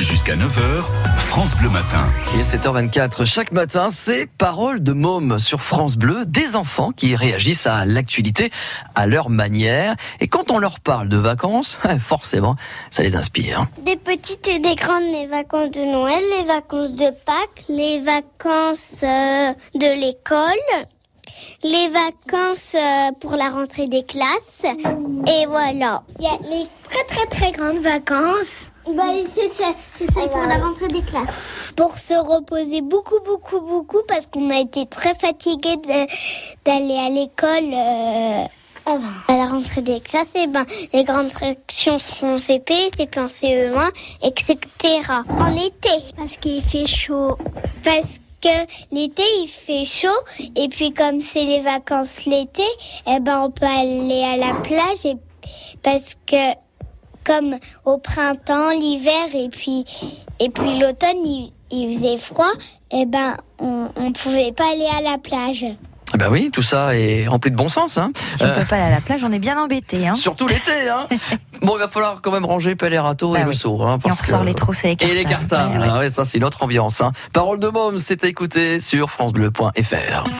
Jusqu'à 9h, France Bleu Matin. Et 7h24, chaque matin, c'est Parole de môme sur France Bleu, des enfants qui réagissent à l'actualité à leur manière. Et quand on leur parle de vacances, forcément, ça les inspire. Des petites et des grandes, les vacances de Noël, les vacances de Pâques, les vacances euh, de l'école, les vacances euh, pour la rentrée des classes. Et voilà. Il y a les très très très grandes vacances. Bah, c'est ça, c'est ça pour la rentrée des classes. Pour se reposer beaucoup, beaucoup, beaucoup, parce qu'on a été très fatigués d'aller à l'école. Euh, à la rentrée des classes, et ben, les grandes sections seront en CP, CP en CE1, etc. En été, parce qu'il fait chaud. Parce que l'été il fait chaud et puis comme c'est les vacances l'été, eh ben on peut aller à la plage et parce que comme au printemps, l'hiver et puis et puis l'automne il, il, faisait froid, et ben on, on pouvait pas aller à la plage. Ben oui, tout ça est rempli de bon sens. Hein. Si on peut pas aller à la plage, on est bien embêté. Hein. Surtout l'été. Hein. bon, il va falloir quand même ranger pelle râteaux bah et oui. le seau. Hein, parce et on ressort que... les trousses et les cartables. Et les cartables. Ouais, ouais. ça, c'est notre ambiance. Hein. Parole de môme, c'est à écouter sur FranceBleu.fr.